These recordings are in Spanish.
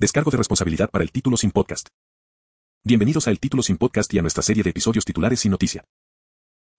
Descargo de responsabilidad para el título sin podcast. Bienvenidos a El Título sin Podcast y a nuestra serie de episodios titulares sin noticia.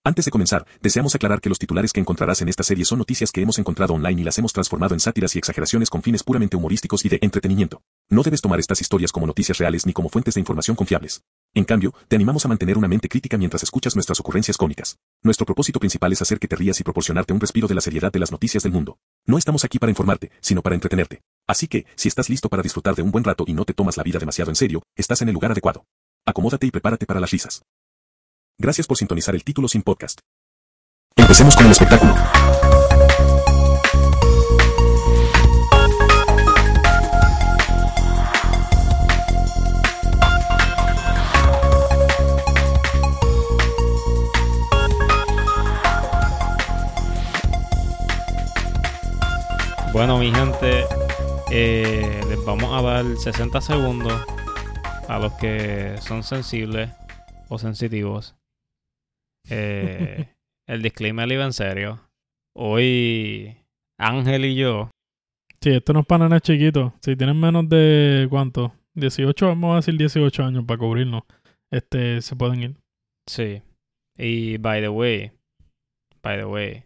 Antes de comenzar, deseamos aclarar que los titulares que encontrarás en esta serie son noticias que hemos encontrado online y las hemos transformado en sátiras y exageraciones con fines puramente humorísticos y de entretenimiento. No debes tomar estas historias como noticias reales ni como fuentes de información confiables. En cambio, te animamos a mantener una mente crítica mientras escuchas nuestras ocurrencias cómicas. Nuestro propósito principal es hacer que te rías y proporcionarte un respiro de la seriedad de las noticias del mundo. No estamos aquí para informarte, sino para entretenerte. Así que, si estás listo para disfrutar de un buen rato y no te tomas la vida demasiado en serio, estás en el lugar adecuado. Acomódate y prepárate para las risas. Gracias por sintonizar el título sin podcast. Empecemos con el espectáculo. Bueno, mi gente, eh, les vamos a dar 60 segundos a los que son sensibles o sensitivos. Eh, el disclaimer iba en serio. Hoy Ángel y yo. Sí, esto no es para nenes chiquitos. Si tienen menos de cuánto, 18, vamos a decir 18 años para cubrirnos, este, se pueden ir. Sí. Y by the way, by the way,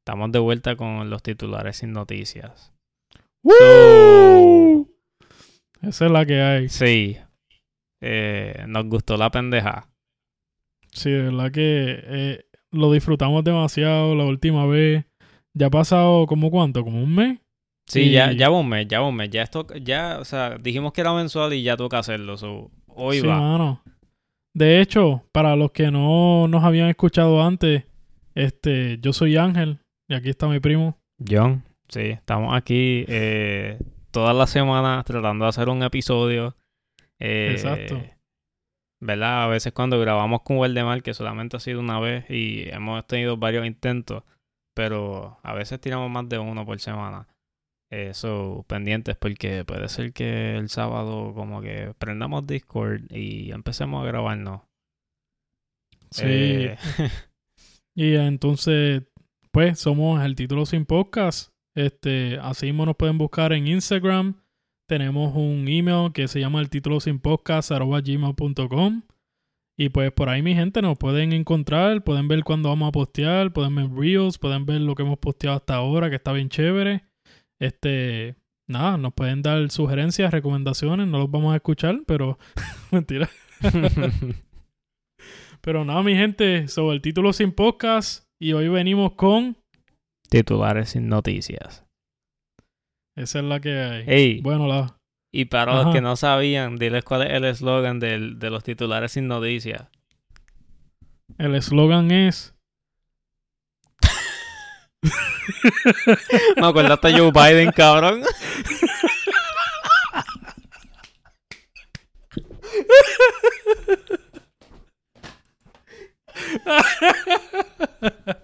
estamos de vuelta con los titulares sin noticias. ¡Woo! Esa es la que hay. Sí. Eh, nos gustó la pendeja. Sí, de verdad que eh, lo disfrutamos demasiado la última vez. Ya ha pasado como cuánto, como un mes. Sí, Y- ya, ya va un mes, ya va un mes. Ya esto, ya, o sea, dijimos que era mensual y ya toca hacerlo. so, hoy Sí, va. mano. De hecho, para los que no nos habían escuchado antes, este, yo soy Ángel y aquí está mi primo. John, sí, estamos aquí eh, todas las semanas tratando de hacer un episodio. Eh, Exacto. ¿Verdad? A veces cuando grabamos con Waldemar, que solamente ha sido una vez y hemos tenido varios intentos, pero a veces tiramos más de uno por semana. Eso, pendientes, porque puede ser que el sábado como que prendamos Discord y empecemos a grabarnos. Sí. Eh, Y entonces, pues, somos el título sin podcast. Este, así mismo nos pueden buscar en Instagram. Tenemos un email que se llama el título sin podcast gmail.com. Y pues por ahí mi gente nos pueden encontrar, pueden ver cuándo vamos a postear, pueden ver reels, pueden ver lo que hemos posteado hasta ahora, que está bien chévere. Este, nada, nos pueden dar sugerencias, recomendaciones, no los vamos a escuchar, pero mentira. Pero nada, mi gente, sobre el título sin podcast. Y hoy venimos con. Titulares sin noticias. Esa es la que hay. Ey, Bueno, la. Y para los que no sabían, diles cuál es el eslogan de los titulares sin noticias. El eslogan es. Me acordaste de Joe Biden, cabrón.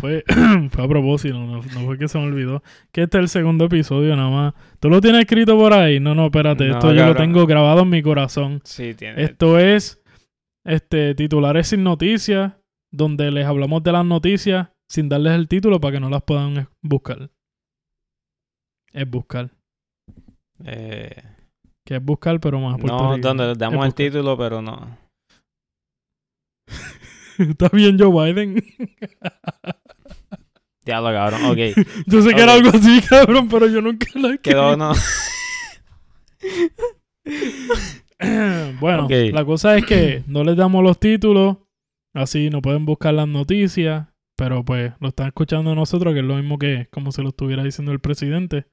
Fue, fue a propósito, no, no fue que se me olvidó. Que este es el segundo episodio nada más. ¿Tú lo tienes escrito por ahí? No, no, espérate. No, esto yo lo tengo grabado en mi corazón. Sí, tiene. Esto es. Este, titulares sin noticias. Donde les hablamos de las noticias sin darles el título para que no las puedan buscar. Es buscar. Eh, Que es buscar, pero más no, puertorriqueño. donde les Es damos el título, pero no. Está bien Joe Biden. Cabrón. Ok. Yo sé que era algo así, cabrón, pero yo nunca lo escribí. Quedó, no. bueno, la cosa es que no les damos los títulos, así no pueden buscar las noticias, pero pues lo están escuchando nosotros, que es lo mismo que como se lo estuviera diciendo el presidente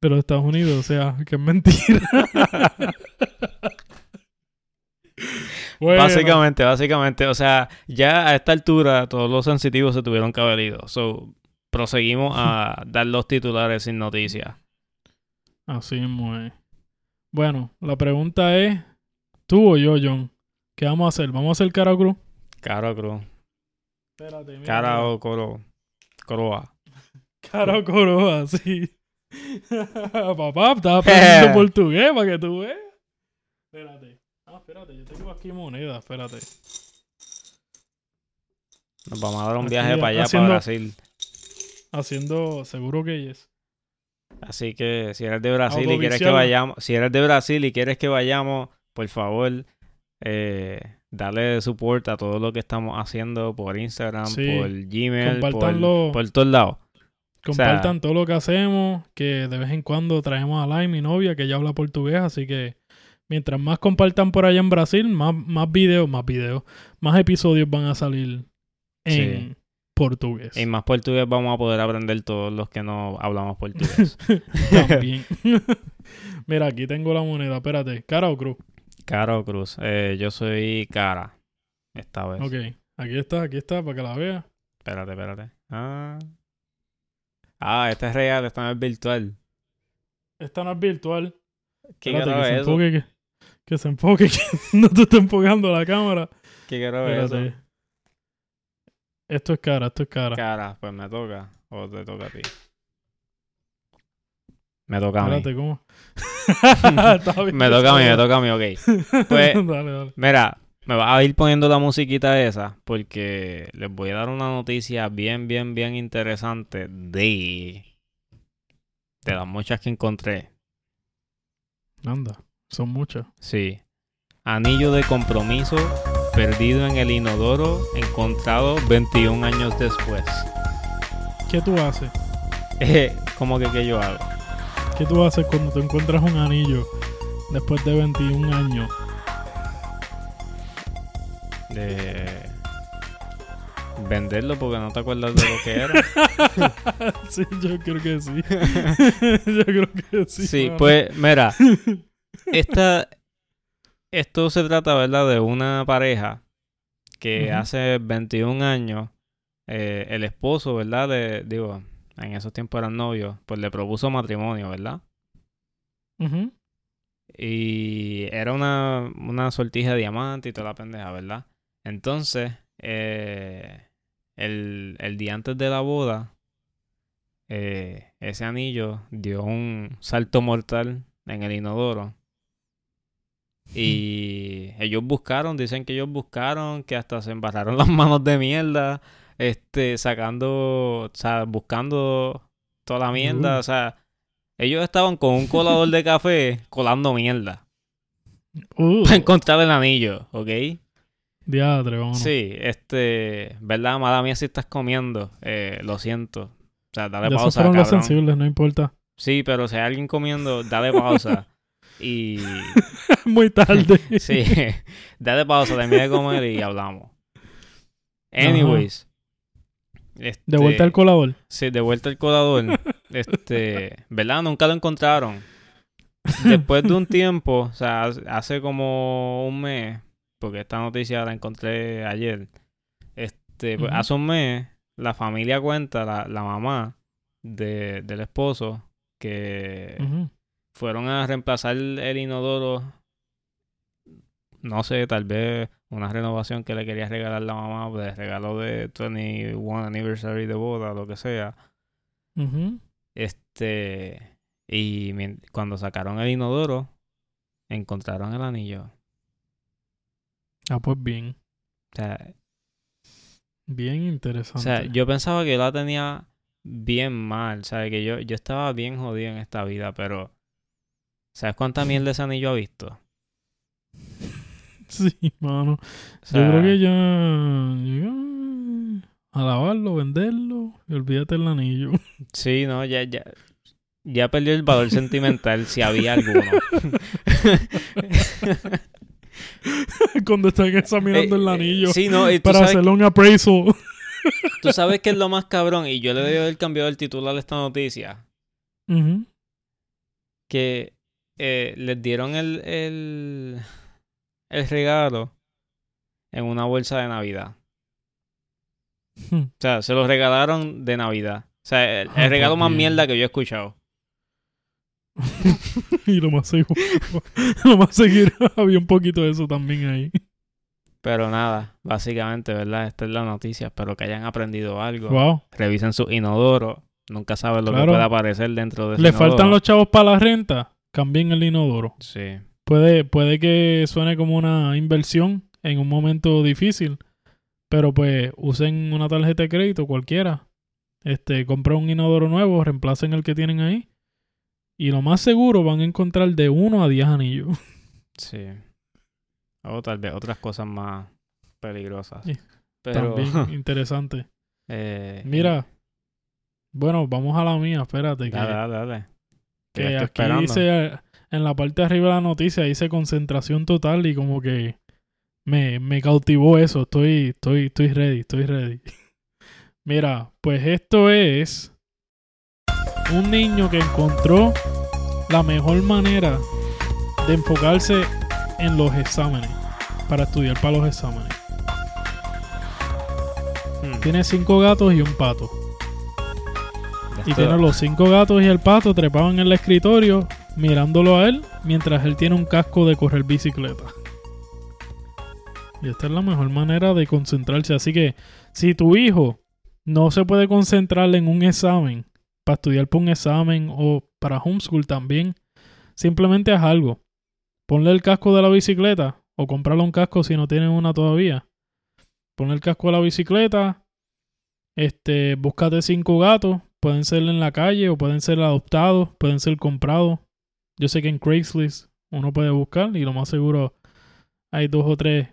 de los Estados Unidos, o sea, que es mentira. Bueno, Básicamente, básicamente. O sea, ya a esta altura todos los sensitivos se tuvieron que haber ido. So, proseguimos a dar los titulares sin noticias. Así es. Bueno, la pregunta es, ¿tú o yo, John? ¿Qué vamos a hacer? ¿Vamos a hacer cara o cruz? Cara cruz. Espérate, mira, Cara o coro. Coroa. Cara o coroa, sí. Papá, estaba aprendiendo portugués para que tú veas. Espérate. Espérate, yo tengo aquí moneda, espérate. Nos vamos a dar un Aquí, viaje para allá, haciendo- para Brasil. Haciendo seguro que es. Así que si eres de Brasil y quieres que vayamos, si eres de Brasil y quieres que vayamos, por favor, eh, dale support a todo lo que estamos haciendo por Instagram, Sí. por Gmail, por, por todos lados. Compartan todo lo que hacemos, que de vez en cuando traemos a Lai, mi novia, que ella habla portugués, así que mientras más compartan por allá en Brasil, más, más videos, más videos, más episodios van a salir en Sí. portugués. Y más portugués vamos a poder aprender todos los que no hablamos portugués. También. Mira, aquí tengo la moneda, espérate, ¿cara o cruz? Caro Cruz, eh, yo soy cara. Esta vez. Ok, aquí está, aquí está, para que la vea. Espérate, espérate. Ah. Ah, esta es real, esta no es virtual. Esta no es virtual. ¿Qué Espérate, que, es eso? que, que se enfoque, que no te está enfocando la cámara. ¿Qué carajo es Espérate. eso? Esto es cara, esto es cara. Cara, pues me toca. O te toca a ti. Me toca a mí. Espérate, ¿cómo? Me toca a mí, me toca a mí, ok. Pues, dale, dale. mira, me vas a ir poniendo la musiquita esa porque les voy a dar una noticia bien, bien, bien interesante de... De las muchas que encontré. Anda, son muchas. Sí. Anillo de compromiso perdido en el inodoro, encontrado 21 años después. ¿Qué tú haces? Eh, ¿Cómo que qué yo hago? ¿Qué tú haces cuando te encuentras un anillo después de 21 años? De venderlo porque no te acuerdas de lo que era. sí, yo creo que sí. yo creo que sí. Sí, pues mira, esta, esto se trata, ¿verdad? De una pareja que hace 21 años, eh, el esposo, ¿verdad? Le, digo, en esos tiempos eran novios, pues le propuso matrimonio, ¿verdad? Y era una, una sortija de diamante y toda la pendeja, ¿verdad? Entonces, eh, el, el día antes de la boda, eh, ese anillo dio un salto mortal en el inodoro. Y ellos buscaron, dicen que ellos buscaron, que hasta se embarraron las manos de mierda, este, sacando, o sea, buscando toda la mierda, Uh. o sea, ellos estaban con un colador de café colando mierda Uh, para encontrar el anillo, ¿ok? diadre, vámonos. Sí, este, ¿verdad? Mala mía si estás comiendo, eh, lo siento. O sea, dale Ya esos pausa, fueron los cabrón. sensibles, no importa. Sí, pero si hay alguien comiendo, dale pausa. y Muy tarde. sí, dale pausa, termina de comer y hablamos. Anyways. De vuelta este, al colador. Sí, de vuelta al colador. este, ¿verdad? Nunca lo encontraron. Después de un tiempo, o sea, hace- como un mes, porque esta noticia la encontré ayer. Este, pues, hace un mes, la familia cuenta, la, la mamá de, del esposo, que Ujú. Fueron a reemplazar el inodoro. No sé, tal vez una renovación que le quería regalar la mamá, de regalo de 21 anniversary de boda, lo que sea. Este. Y cuando sacaron el inodoro, encontraron el anillo. Ah, pues bien. O sea, Bien o interesante. sea, yo pensaba que yo la tenía bien mal. ¿Sabes? Que yo, yo estaba bien jodido en esta vida, pero. ¿Sabes cuánta mierda ese anillo ha visto? Sí, mano. O yo creo que ya, A lavarlo, venderlo y olvídate el anillo. Sí, no, ya, ya. Ya perdió el valor sentimental si había alguno. Cuando están examinando Eh, el eh, anillo. Sí, no, y para hacerle un appraisal. tú sabes que es lo más cabrón, y yo le debo haber cambiado el titular a esta noticia. Que eh, les dieron el, el, el regalo en una bolsa de Navidad. O sea, se lo regalaron de Navidad. O sea, el, el Ah, regalo pues más bien. mierda que yo he escuchado. y lo más seguro. lo más seguro había un poquito de eso también ahí. Pero nada, básicamente, ¿verdad? Esta es la noticia. Espero que hayan aprendido algo. Wow. Revisen su inodoro. Nunca saben lo Claro. que puede aparecer dentro de ese Le faltan los chavos para la renta. Cambien el inodoro. Sí. Puede, puede que suene como una inversión en un momento difícil. Pero pues usen una tarjeta de crédito cualquiera. Este, compren un inodoro nuevo, reemplacen el que tienen ahí Y lo más seguro van a encontrar de 1 a 10 anillos. Sí. O tal vez otras cosas más peligrosas. Sí, Pero, También interesante. eh, Mira, bueno, vamos a la mía, espérate. Que, Dale, dale, dale. Que estoy aquí esperando. dice, en la parte de arriba de la noticia dice concentración total y como que me, me cautivó eso. Estoy, estoy, estoy ready, estoy ready. Mira, pues esto es un niño que encontró la mejor manera de enfocarse en los exámenes, para estudiar para los exámenes. Hmm. Tiene cinco gatos y un pato. Y tiene los cinco gatos y el pato trepados en el escritorio, mirándolo a él, mientras él tiene un casco de correr bicicleta. Y esta es la mejor manera de concentrarse. Así que, si tu hijo no se puede concentrar en un examen, para estudiar para un examen o para homeschool también, simplemente haz algo. Ponle el casco de la bicicleta o comprarle un casco si no tienes una todavía. Ponle el casco de la bicicleta, este, búscate cinco gatos. Pueden ser en la calle o pueden ser adoptados, pueden ser comprados. Yo sé que en Craigslist uno puede buscar y lo más seguro hay dos o tres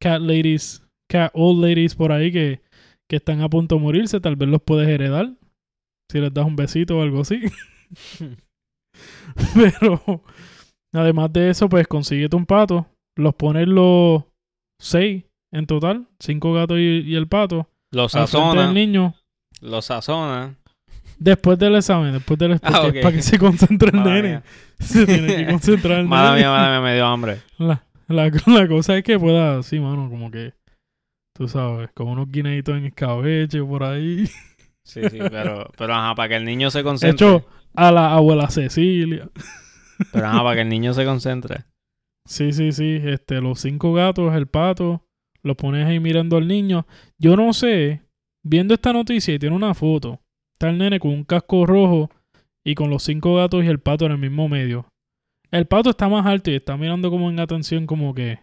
cat ladies, cat old ladies por ahí que, que están a punto de morirse. Tal vez los puedes heredar si les das un besito o algo así. Pero además de eso, pues consíguete un pato, los pones los seis en total, cinco gatos y, y el pato, Lo al frente sazona. del niño. Lo sazona. Después del examen, después del Ah, ok. para que se concentre el nene. Se tiene que concentrar el Mala nene. mía, mala mía, me dio hambre. La, la, la cosa es que pueda, sí, mano, como que, tú sabes, con unos guineitos en escabeche por ahí. Sí, sí, pero, pero ajá, para que el niño se De concentre. hecho, a la abuela Cecilia. Pero ajá, para que el niño se concentre. Sí, sí, sí. Este, los cinco gatos, el pato, los pones ahí mirando al niño. Yo no sé, viendo esta noticia y tiene una foto. Está el nene con un casco rojo y con los cinco gatos y el pato en el mismo medio. El pato está más alto y está mirando como en atención como que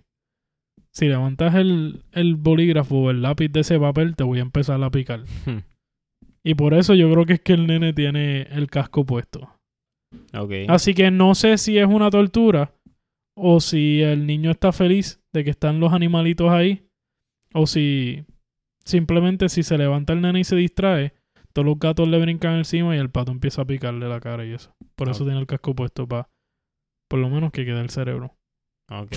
si levantas el, el bolígrafo o el lápiz de ese papel te voy a empezar a picar. Hmm. Y por eso yo creo que es que el nene tiene el casco puesto. Ok. Así que no sé si es una tortura o si el niño está feliz de que están los animalitos ahí o si simplemente si se levanta el nene y se distrae, todos los gatos le brincan encima y el pato empieza a picarle la cara y eso. Por eso tiene el casco puesto para por lo menos que quede el cerebro. Ok.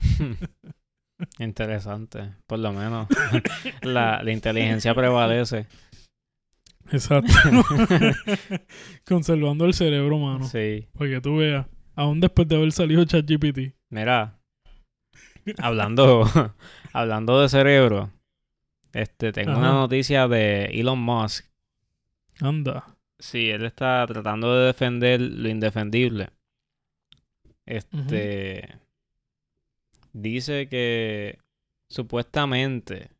Interesante. Por lo menos la, la inteligencia prevalece. Exacto. Conservando el cerebro, mano. Sí. Para que tú veas. Aún después de haber salido ChatGPT. Mira, hablando, hablando de cerebro, este, tengo una noticia de Elon Musk. Anda. Sí, él está tratando de defender lo indefendible. Este dice que supuestamente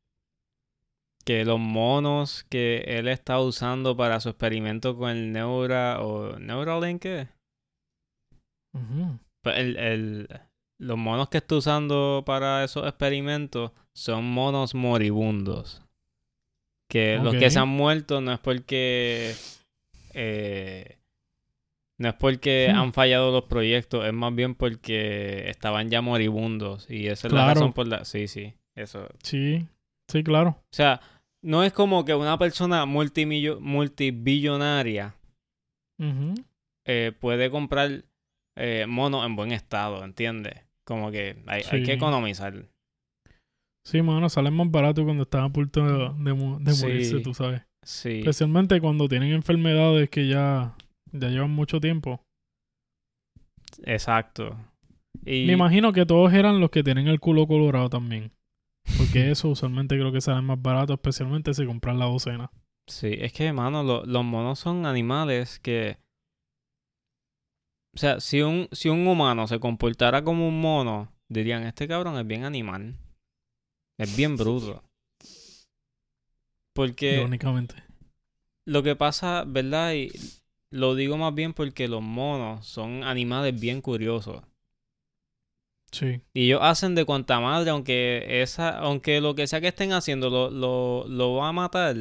que los monos que él está usando para su experimento con el Neura o Neuralink ¿qué? Pues el, el- los monos que está usando para esos experimentos son monos moribundos. Que los que se han muerto no es porque. eh, no es porque Hmm. han fallado los proyectos, es más bien porque estaban ya moribundos. Y esa es la razón por la. Sí, sí. Eso. Sí. Sí, claro. O sea, no es como que una persona multimillo- multibillonaria eh, puede comprar eh, monos en buen estado, ¿entiendes? Como que hay, hay que economizar. Sí, mano, salen más barato cuando están a punto de, de mu- de Sí. morirse, tú sabes. Sí. Especialmente cuando tienen enfermedades que ya, ya llevan mucho tiempo. Exacto. Y Me imagino que todos eran los que tienen el culo colorado también. Porque eso usualmente creo que salen más barato, especialmente si compran la docena. sí, es que, mano, lo- los monos son animales que. O sea, si un, si un humano se comportara como un mono, dirían, este cabrón es bien animal. Es bien bruto. Porque Irónicamente. lo que pasa, ¿verdad? Y lo digo más bien porque los monos son animales bien curiosos. Sí. Y ellos hacen de cuanta madre, aunque esa, aunque lo que sea que estén haciendo lo, lo, lo va a matar.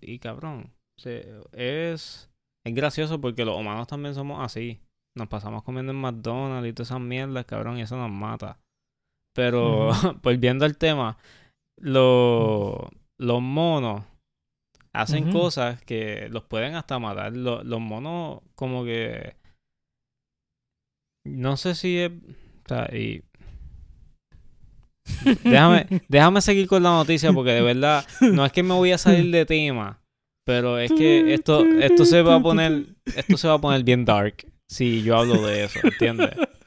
Y cabrón, se- es, es gracioso porque los humanos también somos así. Nos pasamos comiendo en McDonald's y todas esas mierdas, cabrón, y eso nos mata. Pero, volviendo al tema, los, los monos hacen cosas que los pueden hasta matar. Lo- los monos, como que. No sé si es. O sea, y. Déjame, déjame seguir con la noticia porque de verdad no es que me voy a salir de tema, pero es que esto, esto se va a poner, esto se va a poner bien dark si yo hablo de eso, ¿entiendes?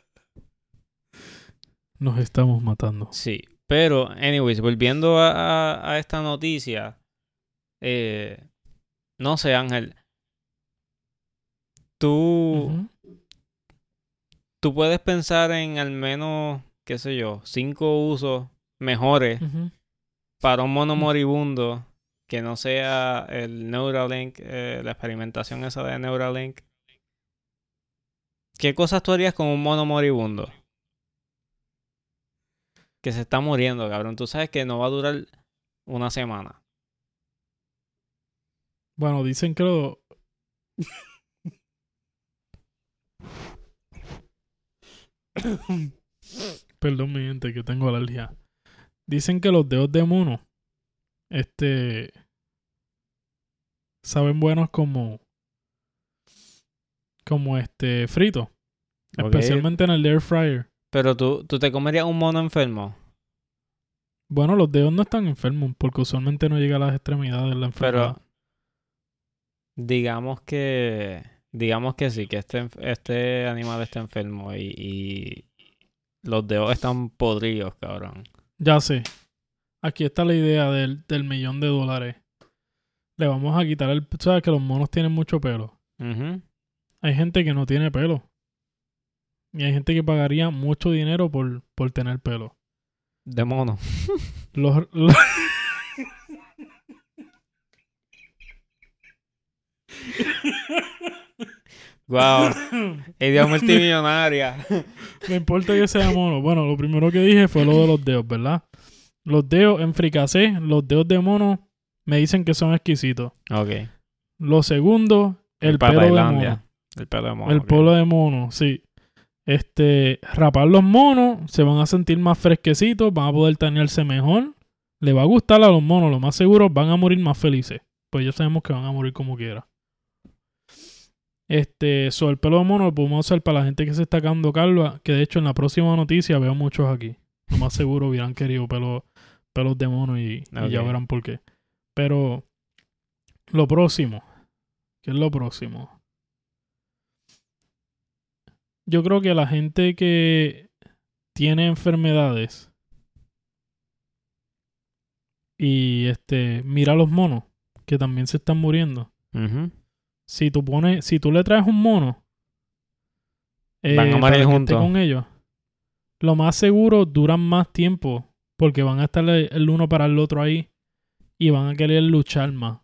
Nos estamos matando. Sí, pero, anyways, volviendo a, a- a esta noticia, eh, no sé, Ángel, tú, tú puedes pensar en al menos, qué sé yo, cinco usos mejores para un mono moribundo que no sea el Neuralink, eh, la experimentación esa de Neuralink. ¿Qué cosas tú harías con un mono moribundo? Que se está muriendo, cabrón. Tú sabes que no va a durar una semana. Bueno, dicen que lo... Perdón, mi gente, que tengo alergia. Dicen que los dedos de mono, este, saben buenos como, como este, frito. Especialmente en el air fryer. Pero tú, tú te comerías un mono enfermo. Bueno, los dedos no están enfermos porque usualmente no llega a las extremidades la enfermedad. Pero digamos que digamos que sí, que este, este animal está enfermo y, y los dedos están podridos, cabrón. Ya sé. Aquí está la idea del, del millón de dólares. Le vamos a quitar el... ¿Sabes que los monos tienen mucho pelo? Ujú. Hay gente que no tiene pelo. Y hay gente que pagaría mucho dinero por, por tener pelo. De mono. Los, los- Wow. Idea multimillonaria. no importa que sea mono. Bueno, lo primero que dije fue lo de los dedos, ¿verdad? Los dedos en fricasé, los dedos de mono me dicen que son exquisitos. ok. Lo segundo, el, para pelo de mono. El pelo de mono. El pelo de mono, sí. Este, rapar los monos, se van a sentir más fresquecitos, van a poder tanearse mejor. Le va a gustar a los monos, lo más seguro, van a morir más felices. Pues ya sabemos que van a morir como quiera. Este, sobre el pelo de mono lo podemos usar para la gente que se está quedando calva, que de hecho en la próxima noticia veo muchos aquí. Lo más seguro hubieran querido pelo, pelos de mono y, y ya verán por qué. Pero lo próximo, ¿qué es lo próximo? Yo creo que la gente que tiene enfermedades y este mira a los monos que también se están muriendo. Si tú pones, si tú le traes un mono, eh, Van a morir juntos. con ellos, lo más seguro duran más tiempo porque van a estar el uno para el otro ahí y van a querer luchar más.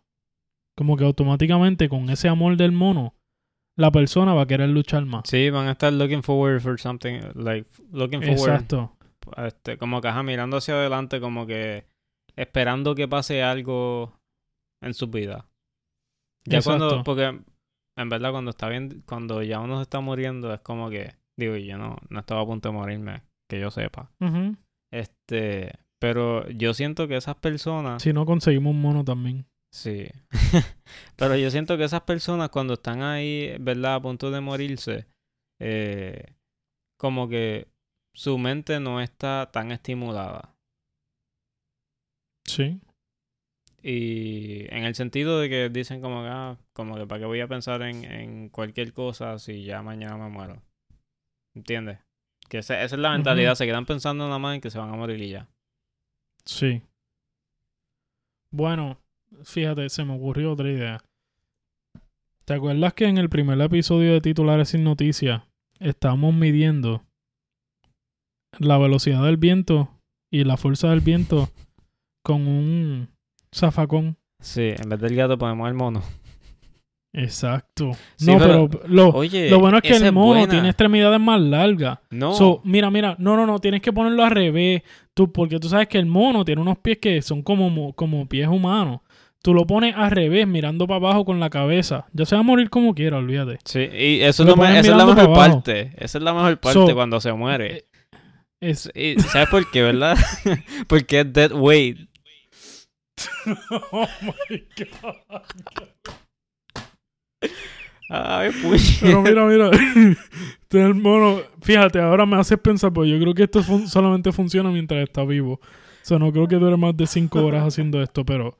Como que automáticamente con ese amor del mono, la persona va a querer luchar más. Sí, van a estar looking forward for something, like, looking forward. Exacto. Este, como que, ajá, mirando hacia adelante, como que esperando que pase algo en su vida. Ya cuando, porque en verdad cuando está bien, cuando ya uno se está muriendo, es como que, digo, yo no, no estaba a punto de morirme, que yo sepa. Este, pero yo siento que esas personas, Si no conseguimos un mono también. Sí, pero yo siento que esas personas cuando están ahí, ¿verdad? A punto de morirse, eh, como que su mente no está tan estimulada. Sí. Y en el sentido de que dicen como que, ah, como que para qué voy a pensar en, en cualquier cosa si ya mañana me muero. ¿Entiendes? Que esa, esa es la mentalidad, se quedan pensando nada más en que se van a morir y ya. Sí. Bueno, fíjate, se me ocurrió otra idea. ¿Te acuerdas que en el primer episodio de Titulares sin Noticias estábamos midiendo la velocidad del viento y la fuerza del viento con un zafacón? Sí, en vez del gato ponemos el mono. Exacto. Sí, no, pero- pero, lo, Oye, lo bueno es que el mono buena. tiene extremidades más largas. No, So, mira, mira, no, no, no, tienes que ponerlo al revés. Tú, porque tú sabes que el mono tiene unos pies que son como, mo- como pies humanos. Tú lo pones al revés, mirando para abajo con la cabeza. Ya se va a morir como quiera, olvídate. Sí, y eso lo me- esa es la mejor parte. Esa es la mejor parte So, cuando se muere. Es, Y, ¿Sabes por qué, verdad? Porque es dead weight. oh my God. Ay, Pero puñet. mira, mira. Este es el mono. Fíjate, ahora me haces pensar, pues yo creo que esto fun- solamente funciona mientras está vivo. O sea, no creo que dure más de cinco horas haciendo esto, pero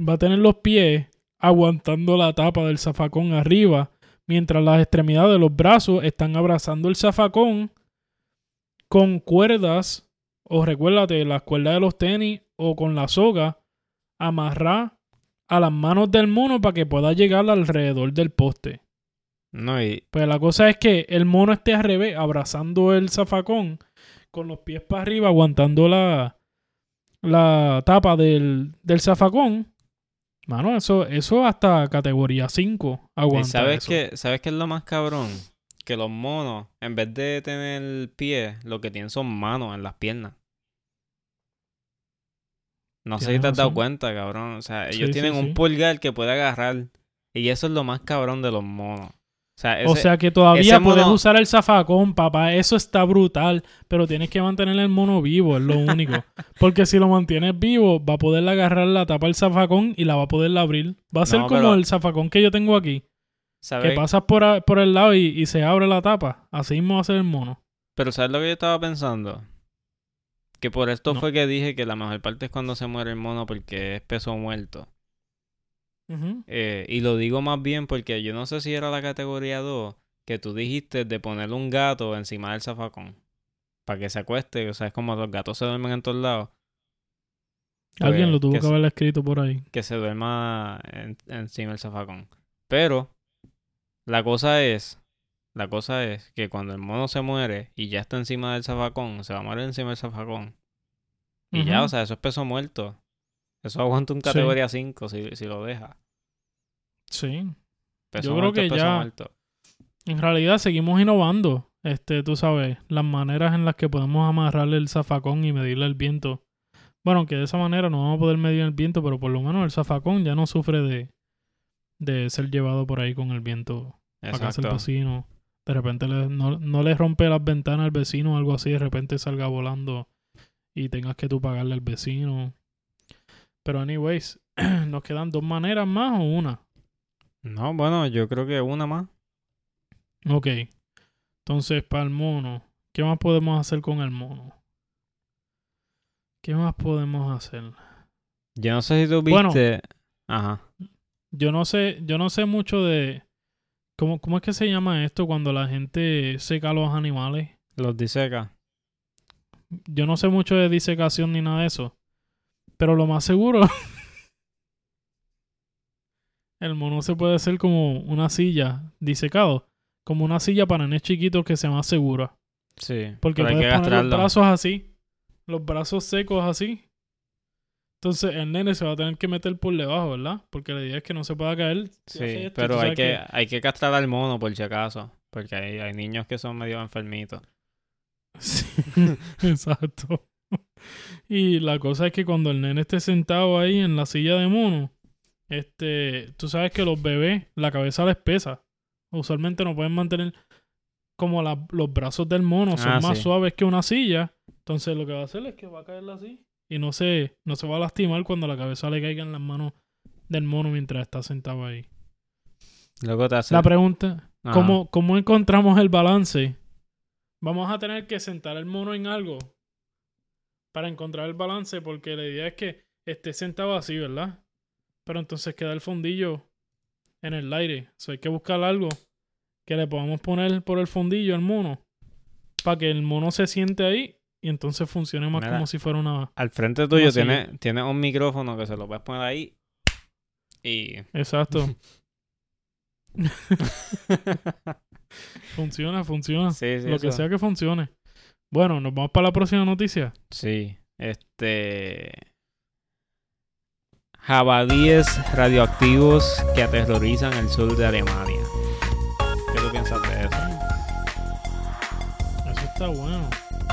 va a tener los pies aguantando la tapa del zafacón arriba, mientras las extremidades de los brazos están abrazando el zafacón con cuerdas, o recuérdate, las cuerdas de los tenis, o con la soga, amarrar a las manos del mono para que pueda llegar alrededor del poste. No, y Pues la cosa es que el mono esté al revés, abrazando el zafacón, con los pies para arriba, aguantando la, la tapa del, del zafacón. Mano, eso, eso hasta categoría 5 y aguanta sabes eso. que sabes qué es lo más cabrón? Que los monos, en vez de tener pies, lo que tienen son manos en las piernas. No sé si te has dado cuenta, cabrón. O sea, ellos Sí, tienen sí, un sí. pulgar que puede agarrar. Y eso es lo más cabrón de los monos. O sea, ese, o sea que todavía puedes usar el zafacón, papá. Eso está brutal. Pero tienes que mantener el mono vivo, es lo único. Porque si lo mantienes vivo, va a poder agarrar la tapa del zafacón y la va a poder abrir. Va a ser No, como pero- el zafacón que yo tengo aquí. Que pasas por, a- por el lado y, y se abre la tapa. Así mismo va a ser el mono. Pero ¿sabes lo que yo estaba pensando? Que por esto No. fue que dije que la mejor parte es cuando se muere el mono porque es peso muerto. Eh, y lo digo más bien porque yo no sé si era la categoría 2 que tú dijiste de poner un gato encima del zafacón. Para que se acueste, o sea, es como los gatos se duermen en todos lados. Alguien Pues, lo tuvo que haber escrito por ahí. que se duerma en- encima del zafacón. Pero la cosa es, la cosa es que cuando el mono se muere y ya está encima del zafacón, se va a morir encima del zafacón. Y ya, o sea, eso es peso muerto. Eso aguanta un Sí. categoría 5 si, si lo deja. Sí. Peso Yo creo muerto que ya- muerto. En realidad seguimos innovando. Este, tú sabes, las maneras en las que podemos amarrarle el zafacón y medirle el viento. Bueno, que de esa manera no vamos a poder medir el viento, pero por lo menos el zafacón ya no sufre de, de ser llevado por ahí con el viento a casa del Exacto. vecino. De repente le- no, no le rompe las ventanas al vecino o algo así, de repente salga volando y tengas que tú pagarle al vecino. Pero anyways, nos quedan dos maneras más o una. No, bueno, yo creo que una más. Ok. Entonces, para el mono, ¿qué más podemos hacer con el mono? ¿Qué más podemos hacer? Yo no sé si tú Bueno. viste. Ajá. Yo no sé, yo no sé mucho de ¿cómo, cómo es que se llama esto cuando la gente seca a los animales. Los diseca. Yo no sé mucho de disecación ni nada de eso. Pero lo más seguro el mono se puede hacer como una silla disecado, como una silla para nenes chiquitos que sea más segura. Sí. Porque puedes que poner los brazos así, los brazos secos así. Entonces el nene se va a tener que meter por debajo, ¿verdad? Porque la idea es que no se pueda caer. Sí, esto, pero hay sabes que, hay que castrar al mono por si acaso. Porque hay, hay niños que son medio enfermitos. Sí, exacto. Y la cosa es que cuando el nene esté sentado ahí en la silla de mono, este, tú sabes que los bebés, la cabeza les pesa. Usualmente no pueden mantener como la- los brazos del mono, son Ah, más sí. suaves que una silla. Entonces lo que va a hacer es que va a caerle así y no se, no se va a lastimar cuando la cabeza le caiga en las manos del mono mientras está sentado ahí. Luego te hace. La pregunta. ¿cómo, ¿cómo encontramos el balance? Vamos a tener que sentar el mono en algo para encontrar el balance porque la idea es que esté sentado así, ¿verdad? Pero entonces queda el fondillo en el aire. So, hay que buscar algo que le podamos poner por el fondillo al mono para que el mono se siente ahí y entonces funcione más Mira. como si fuera una... Al frente tuyo silla. tiene, tiene un micrófono que se lo puedes poner ahí. Y. Exacto. funciona, funciona. sí, sí. Lo que sea que funcione. Bueno, nos vamos para la próxima noticia. Sí. Este. Jabalíes radioactivos que aterrorizan el sur de Alemania. ¿Qué tú piensas de eso? Eso está bueno.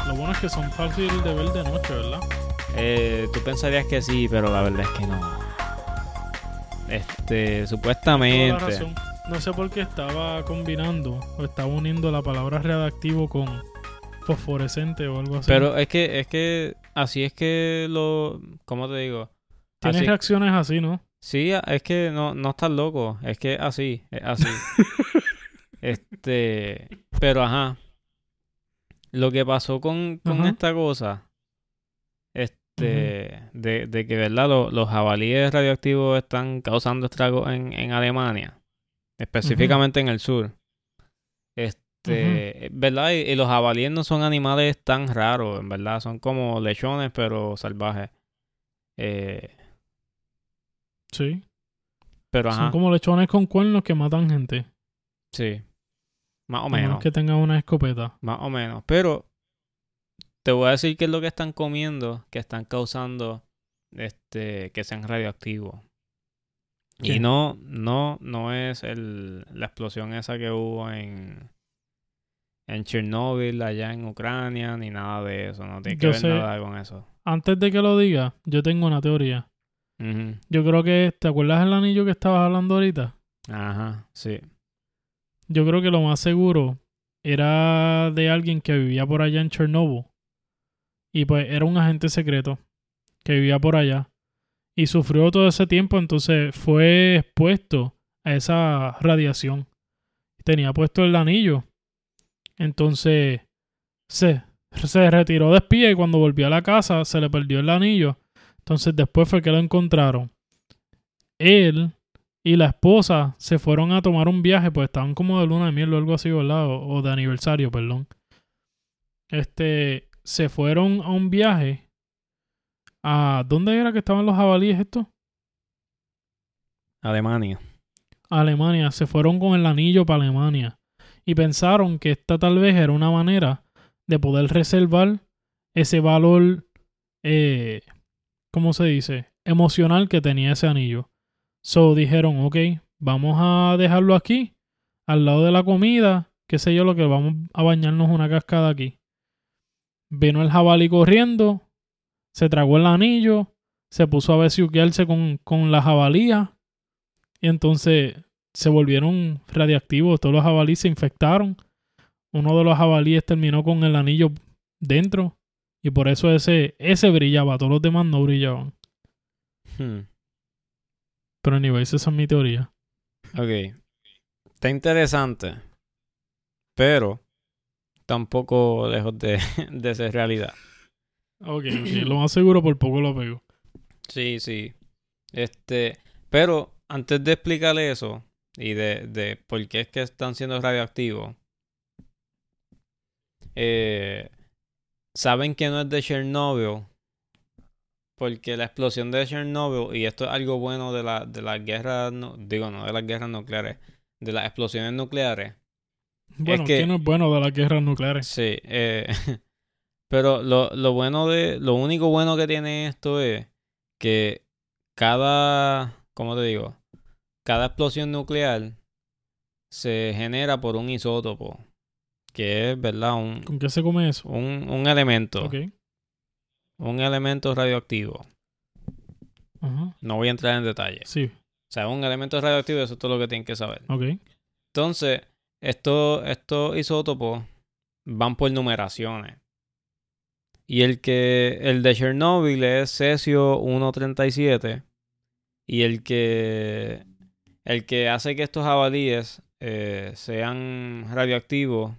Lo bueno es que son fáciles de ver de noche, ¿verdad? Eh, tú pensarías que sí, pero la verdad es que no. este, supuestamente. No sé por qué estaba combinando o estaba uniendo la palabra radioactivo con fosforescente o algo así. Pero es que, es que, así es que lo, ¿cómo te digo? Tienes Así- reacciones así, ¿no? Sí, es que no, no estás loco, es que así, es así. este, pero ajá. Lo que pasó con, con esta cosa, este, de, de que, ¿verdad? Lo- los jabalíes radioactivos están causando estragos en, en Alemania, específicamente en el sur. Este, ¿verdad? Y, y los jabalíes no son animales tan raros, en verdad, son como lechones, pero salvajes. Eh, Sí. pero ajá. Son como lechones con cuernos que matan gente. Sí. Más o menos menos. que tengan una escopeta. Más o menos. Pero te voy a decir qué es lo que están comiendo que están causando este que sean radioactivos. ¿Qué? Y no, no, no es el, la explosión esa que hubo en, en Chernobyl, allá en Ucrania, ni nada de eso. No tiene que Yo ver sé- nada con eso. Antes de que lo diga, yo tengo una teoría. Yo creo que, ¿te acuerdas del anillo que estabas hablando ahorita? Ajá, sí. Yo creo que lo más seguro era de alguien que vivía por allá en Chernobyl. Y pues era un agente secreto que vivía por allá. Y sufrió todo ese tiempo, entonces fue expuesto a esa radiación. Tenía puesto el anillo. Entonces se, se retiró de espía y cuando volvió a la casa se le perdió el anillo. Entonces después fue que lo encontraron. Él y la esposa se fueron a tomar un viaje, pues estaban como de luna de miel o algo así, ¿verdad? O, o de aniversario, perdón. Este, se fueron a un viaje. ¿A dónde era que estaban los jabalíes estos? Alemania. Alemania. Se fueron con el anillo para Alemania. Y pensaron que esta tal vez era una manera de poder reservar ese valor, eh, ¿cómo se dice? Emocional que tenía ese anillo. So dijeron, ok, vamos a dejarlo aquí, al lado de la comida, qué sé yo, lo que vamos a bañarnos una cascada aquí. Vino el jabalí corriendo, se tragó el anillo, se puso a besuquearse con, con la jabalía, y entonces se volvieron radiactivos, todos los jabalíes se infectaron. Uno de los jabalíes terminó con el anillo dentro, y por eso ese, ese brillaba, todos los demás no brillaban. Hmm. Pero anyways, esa es mi teoría. Ok. Está interesante. Pero tampoco lejos de, de ser realidad. Ok, ok, lo más seguro por poco lo pego. Sí, sí. Este, pero antes de explicarle eso y de, de por qué es que están siendo radioactivos, eh, saben que no es de Chernobyl, porque la explosión de Chernobyl, y esto es algo bueno de la, de las guerras, no, digo, no de las guerras nucleares, de las explosiones nucleares, Bueno, que- que no es bueno de las guerras nucleares. Sí, eh, pero lo, lo bueno de, lo único bueno que tiene esto es que cada, ¿cómo te digo? Cada explosión nuclear se genera por un isótopo, que es, ¿verdad? Un, ¿Con qué se come eso? un, un elemento, un elemento radioactivo. No voy a entrar en detalle. Sí, O sea, un elemento radioactivo, eso es todo lo que tienen que saber. ok. Entonces, estos, estos isótopos van por numeraciones. Y el que el de Chernobyl es cesio 137 y el que el que hace que estos jabalíes eh, sean radioactivos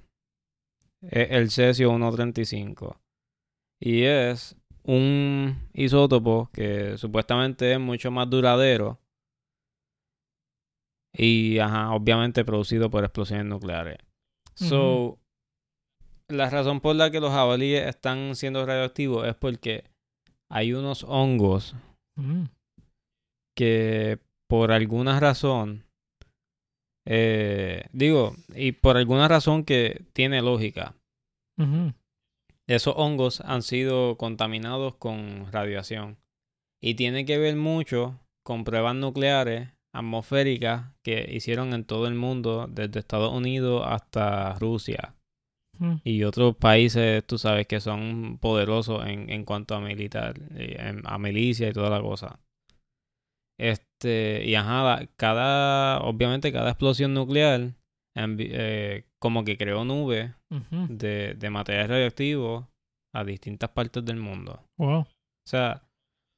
es el cesio 135 y es un isótopo que supuestamente es mucho más duradero y ajá, obviamente producido por explosiones nucleares. So, la razón por la que los jabalíes están siendo radioactivos es porque hay unos hongos Mm. que por alguna razón, eh, digo, y por alguna razón que tiene lógica, esos hongos han sido contaminados con radiación y tiene que ver mucho con pruebas nucleares atmosféricas que hicieron en todo el mundo, desde Estados Unidos hasta Rusia Mm. y otros países, tú sabes, que son poderosos en, en cuanto a militar, en- a milicia y toda la cosa. Este, y ajá, cada, obviamente cada explosión nuclear eh, como que creó nubes de, de material radioactivo a distintas partes del mundo. Wow. O sea,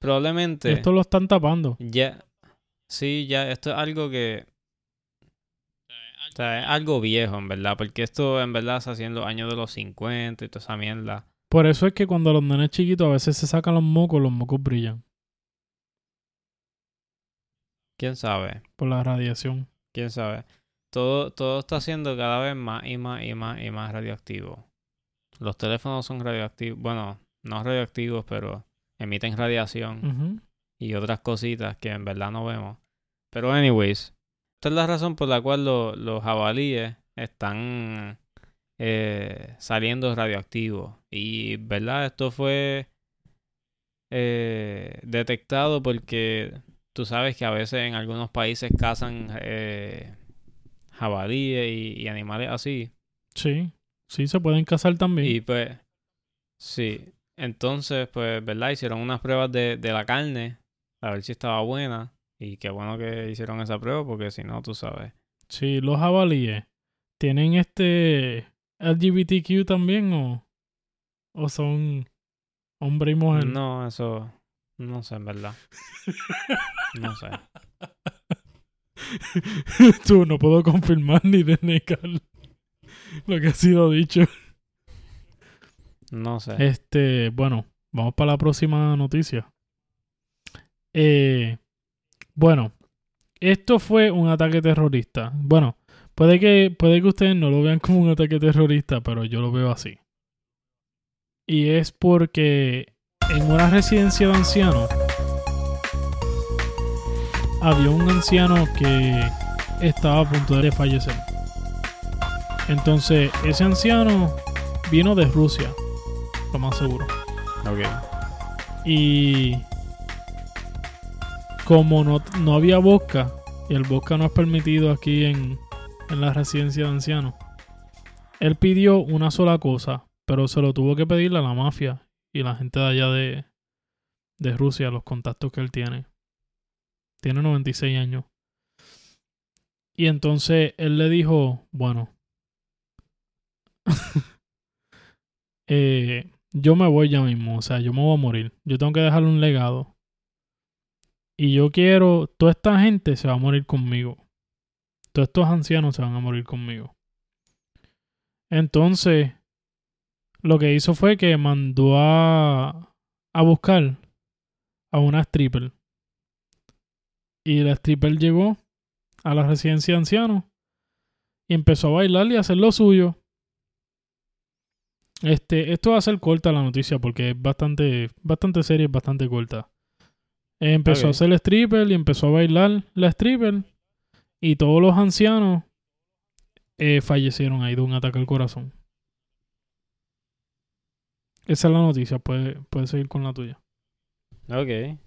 probablemente Esto lo están tapando. ya, sí, ya, esto es algo que, o sea, es algo viejo, en verdad, porque esto en verdad se hacía en los años de los 50 y toda esa mierda. Por eso es que cuando los nenes chiquitos a veces se sacan los mocos, los mocos brillan. ¿Quién sabe? Por la radiación. ¿Quién sabe? Todo, todo está siendo cada vez más y más y más y más radioactivo. Los teléfonos son radioactivos, bueno, no radioactivos, pero emiten radiación. Y otras cositas que en verdad no vemos. Pero anyways, esta es la razón por la cual lo- los jabalíes están eh, saliendo radioactivos. Y, ¿verdad? Esto fue eh, detectado porque tú sabes que a veces en algunos países cazan eh, jabalíes y, y animales así. Sí. Sí, se pueden casar también. Y pues, sí. Entonces, pues, ¿verdad? Hicieron unas pruebas de, de la carne, a ver si estaba buena. Y qué bueno que hicieron esa prueba, porque si no, tú sabes. Sí, los jabalíes. ¿Tienen este LGBTQ también o, o son hombre y mujer? No, eso, no sé, en verdad. No sé. Tú no puedo confirmar ni denegar lo que ha sido dicho. No sé. Este, bueno, vamos para la próxima noticia. Eh, bueno, esto fue un ataque terrorista. Bueno, puede que, puede que ustedes no lo vean como un ataque terrorista, pero yo lo veo así. Y es porque en una residencia de ancianos había un anciano que estaba a punto de fallecer. Entonces, ese anciano vino de Rusia, lo más seguro. Ok. Y como no, no había vodka, y el vodka no es permitido aquí en, en la residencia de ancianos, él pidió una sola cosa, pero se lo tuvo que pedirle a la mafia y la gente de allá de, de Rusia, los contactos que él tiene. Tiene 96 años. Y entonces él le dijo, bueno, eh, yo me voy ya mismo, o sea, yo me voy a morir. Yo tengo que dejarle un legado. Y yo quiero, toda esta gente se va a morir conmigo. Todos estos ancianos se van a morir conmigo. Entonces, lo que hizo fue que mandó a, a buscar a una stripper. Y la stripper llegó a la residencia de ancianos y empezó a bailar y a hacer lo suyo. Este, esto va a ser corta la noticia porque es bastante, bastante seria, es bastante corta. Empezó a hacer el stripper y empezó a bailar la stripper. Y todos los ancianos eh, fallecieron ahí de un ataque al corazón. Esa es la noticia, puedes puede seguir con la tuya. Ok.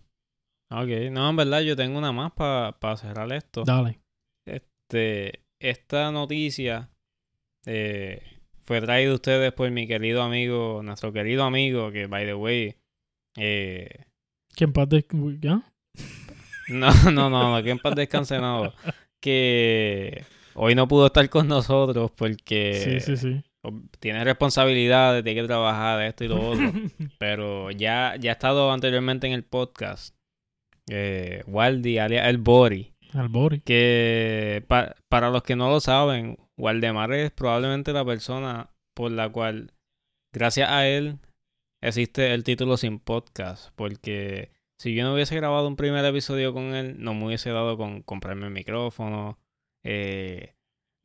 Ok. No, en verdad, yo tengo una más para cerrar esto. Dale. Este, esta noticia eh, fue traída a ustedes por mi querido amigo, nuestro querido amigo, que by the way, eh, Que en paz de... ¿Ya? no, no, no, no, que en paz descanse no, que hoy no pudo estar con nosotros porque sí, sí, sí. Tiene responsabilidades, tiene que trabajar esto y lo otro, pero ya, ya ha estado anteriormente en el podcast, eh, Waldi, alias El Bori. Al Bori. que pa- para los que no lo saben, Waldemar es probablemente la persona por la cual, gracias a él, existe el título sin podcast, porque si yo no hubiese grabado un primer episodio con él, no me hubiese dado con comprarme el micrófono, eh,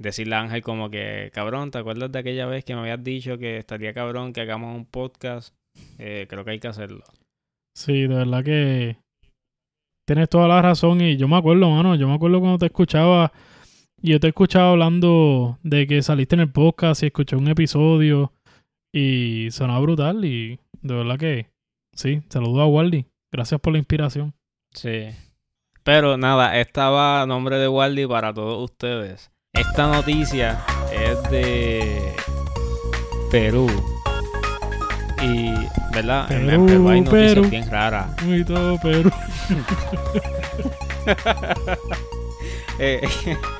decirle a Ángel como que, cabrón, ¿te acuerdas de aquella vez que me habías dicho que estaría cabrón que hagamos un podcast? Eh, creo que hay que hacerlo. Sí, de verdad que tienes toda la razón y yo me acuerdo, mano, yo me acuerdo cuando te escuchaba y yo te escuchaba hablando de que saliste en el podcast y escuché un episodio y sonaba brutal y de verdad que sí, saludo a Waldi, gracias por la inspiración. Sí. Pero nada, esta va a nombre de Waldi para todos ustedes. Esta noticia es de Perú. Y ¿Verdad? en, Perú, en Perú hay noticias Perú. bien raras. Y todo, pero. Eh,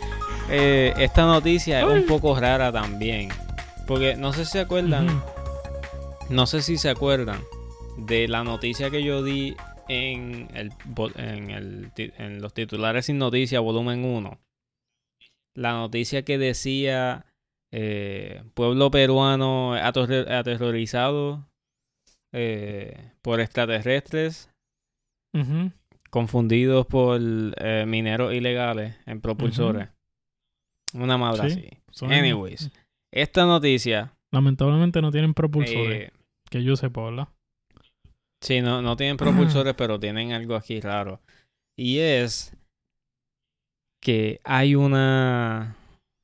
eh, esta noticia es Ay. un poco rara también. Porque no sé si se acuerdan, no sé si se acuerdan de la noticia que yo di en, el, en, el en los titulares sin noticia, volumen 1. La noticia que decía eh, pueblo peruano aterro- aterrorizado eh, por extraterrestres confundidos por eh, mineros ilegales en propulsores. Una madre Sí, así. Son- Anyways, esta noticia. Lamentablemente no tienen propulsores. que yo sepa, ¿verdad? sí, no, no tienen propulsores, pero tienen algo aquí raro. Y es que hay una.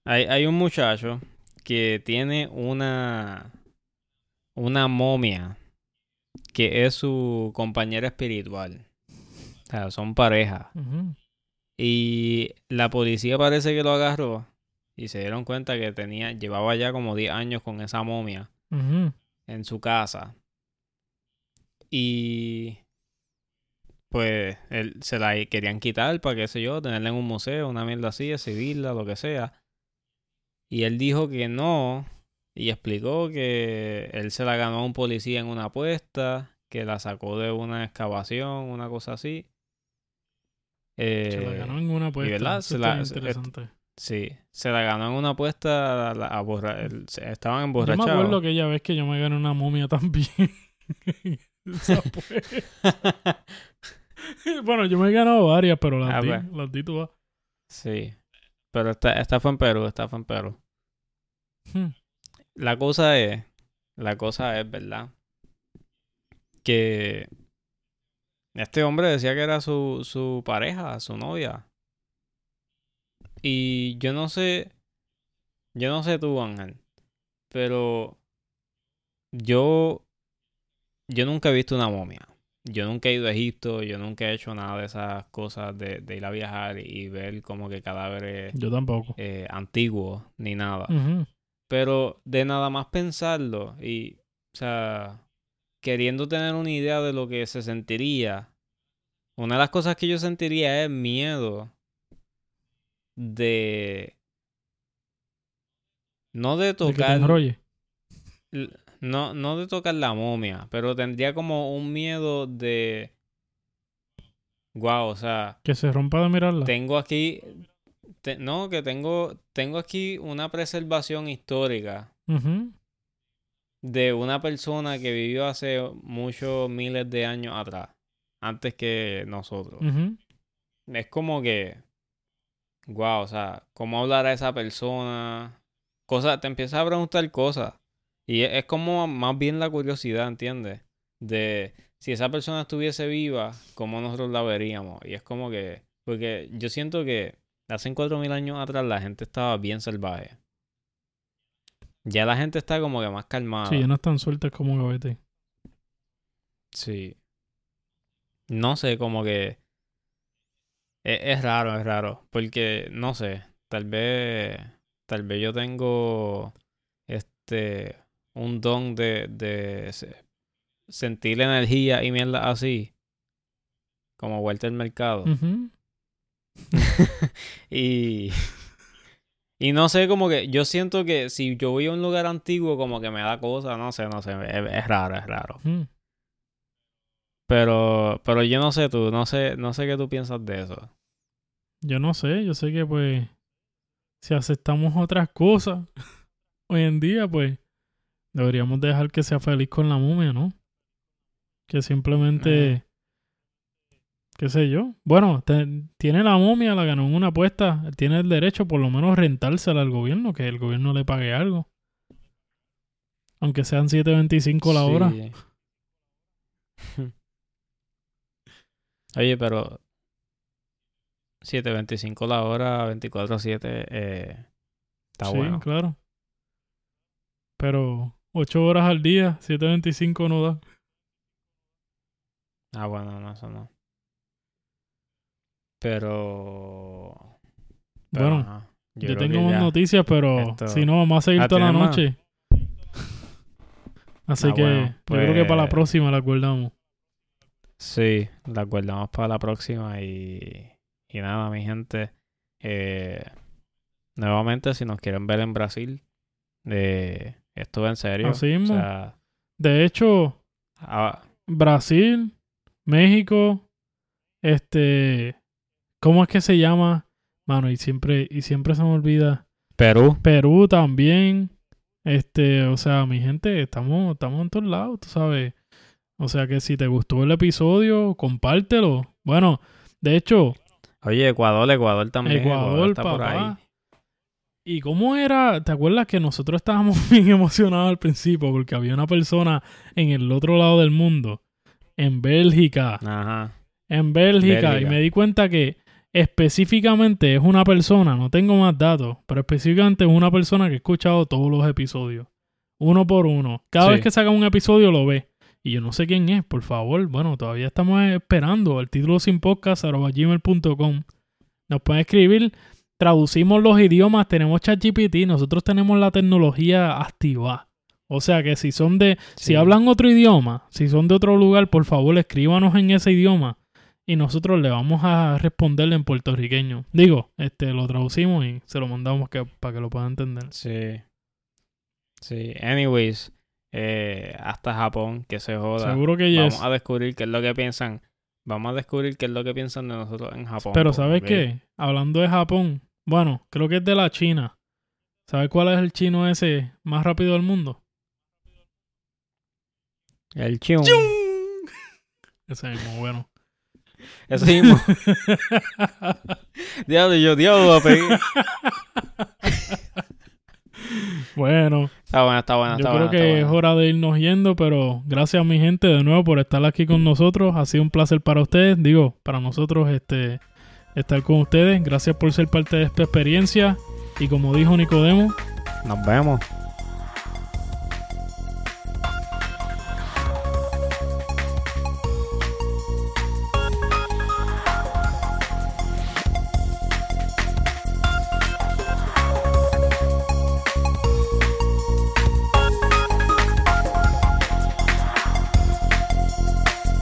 Hay, hay un muchacho que tiene una. Una momia que es su compañera espiritual. O sea, son pareja. Y la policía parece que lo agarró y se dieron cuenta que tenía, llevaba ya como 10 años con esa momia en su casa. Y pues él, se la querían quitar para qué sé yo, tenerla en un museo, una mierda así, exhibirla, lo que sea. Y él dijo que no y explicó que él se la ganó a un policía en una apuesta, que la sacó de una excavación, una cosa así. Se la Eh, ganó en una apuesta. verdad, Eso se la- está se- interesante. Sí, se la ganó en una apuesta, a la- a borra- el- se- estaban Yo emborrachados. me acuerdo aquella vez que yo me gané una momia también. Bueno, yo me he ganado varias, pero las Ah, di, pues. las di tú vas. Sí, pero esta, esta fue en Perú, esta fue en Perú. Hmm. La cosa es, la cosa es, ¿verdad? Que este hombre decía que era su, su pareja, su novia. Y yo no sé, yo no sé tú, Ángel, pero yo, yo nunca he visto una momia. Yo nunca he ido a Egipto, yo nunca he hecho nada de esas cosas de, de ir a viajar y ver como que cadáveres Yo tampoco. eh, antiguos ni nada. Pero de nada más pensarlo y, o sea, queriendo tener una idea de lo que se sentiría, una de las cosas que yo sentiría es miedo de... No de De que te tocar... No, no de tocar la momia, pero tendría como un miedo de... Guau, o sea, Que se rompa de mirarla. tengo aquí... te- no, que tengo, tengo aquí una preservación histórica de una persona que vivió hace muchos miles de años atrás, antes que nosotros. Es como que, wow, o sea, cómo hablar a esa persona, cosas, te empiezas a preguntar cosas. Y es, es como más bien la curiosidad, ¿entiendes? De si esa persona estuviese viva, ¿cómo nosotros la veríamos? Y es como que, porque yo siento que hace cuatro mil años atrás la gente estaba bien salvaje. Ya la gente está como que más calmada. Sí, ya no están sueltas como gavete. Sí. No sé, como que es, es raro, es raro, porque no sé, tal vez tal vez yo tengo este un don de de se- sentir la energía y mierda así, como vuelta al mercado. Y y no sé, como que yo siento que si yo voy a un lugar antiguo como que me da cosa, no sé, no sé, es, es raro, es raro. Pero, pero yo no sé tú, no sé, no sé qué tú piensas de eso. Yo no sé, yo sé que pues si aceptamos otras cosas hoy en día, pues deberíamos dejar que sea feliz con la momia, ¿no? Que simplemente, qué sé yo. Bueno, te- tiene la momia, la ganó en una apuesta, tiene el derecho por lo menos rentársela al gobierno, que el gobierno le pague algo. Aunque sean 7.25 la hora. Oye, pero 7.25 la hora, 24-7, eh, está sí, bueno. claro. Pero 8 horas al día, 7.25 no da. Ah, bueno, no, eso no. Pero... pero, Bueno, Yo, tengo más noticias, pero esto- si no, vamos a seguir Ah, toda la noche. Así Ah, que bueno, yo creo que para la pues- próxima la acordamos. Sí, la guardamos para la próxima y, y nada, mi gente. Eh, nuevamente, si nos quieren ver en Brasil, eh, esto en serio. Así o sea, De hecho, ah, Brasil, México, este, ¿cómo es que se llama? Mano, y siempre, y siempre se me olvida. Perú. Perú también. Este, o sea, mi gente, estamos, estamos en todos lados, tú sabes. O sea que si te gustó el episodio, compártelo. Bueno, de hecho, Oye, Ecuador, Ecuador también. Ecuador, está por ahí. ¿Y cómo era? ¿Te acuerdas que nosotros estábamos bien emocionados al principio porque había una persona en el otro lado del mundo, en Bélgica, Ajá. en Bélgica, y me di cuenta que específicamente es una persona, no tengo más datos, pero específicamente es una persona que ha escuchado todos los episodios, uno por uno. Cada Sí. vez que saca un episodio lo ve. Y yo no sé quién es, por favor. Bueno, todavía estamos esperando el título sin podcast gmail.com. Nos pueden escribir, traducimos los idiomas, tenemos ChatGPT, nosotros tenemos la tecnología activa. O sea que si son de, si hablan otro idioma, si son de otro lugar, por favor escríbanos en ese idioma y nosotros le vamos a responder en puertorriqueño. Digo, este lo traducimos y se lo mandamos que, para que lo puedan entender. Sí. Sí. Anyways, eh, hasta Japón, que se joda. Seguro que yes. Vamos a descubrir qué es lo que piensan. Vamos a descubrir qué es lo que piensan de nosotros en Japón. Pero ¿sabes qué? Hablando de Japón, bueno, creo que es de la China. ¿Sabes cuál es el chino ese más rápido del mundo? El chium. Ese mismo, bueno. Eso mismo. diablo, yo, diablo, bueno, Está buena, está buena, yo está creo buena. que está es buena. hora de irnos yendo, pero gracias mi gente de nuevo por estar aquí con nosotros. Ha sido un placer para ustedes, digo, para nosotros este estar con ustedes. Gracias por ser parte de esta experiencia y como dijo Nicodemo, Nos vemos.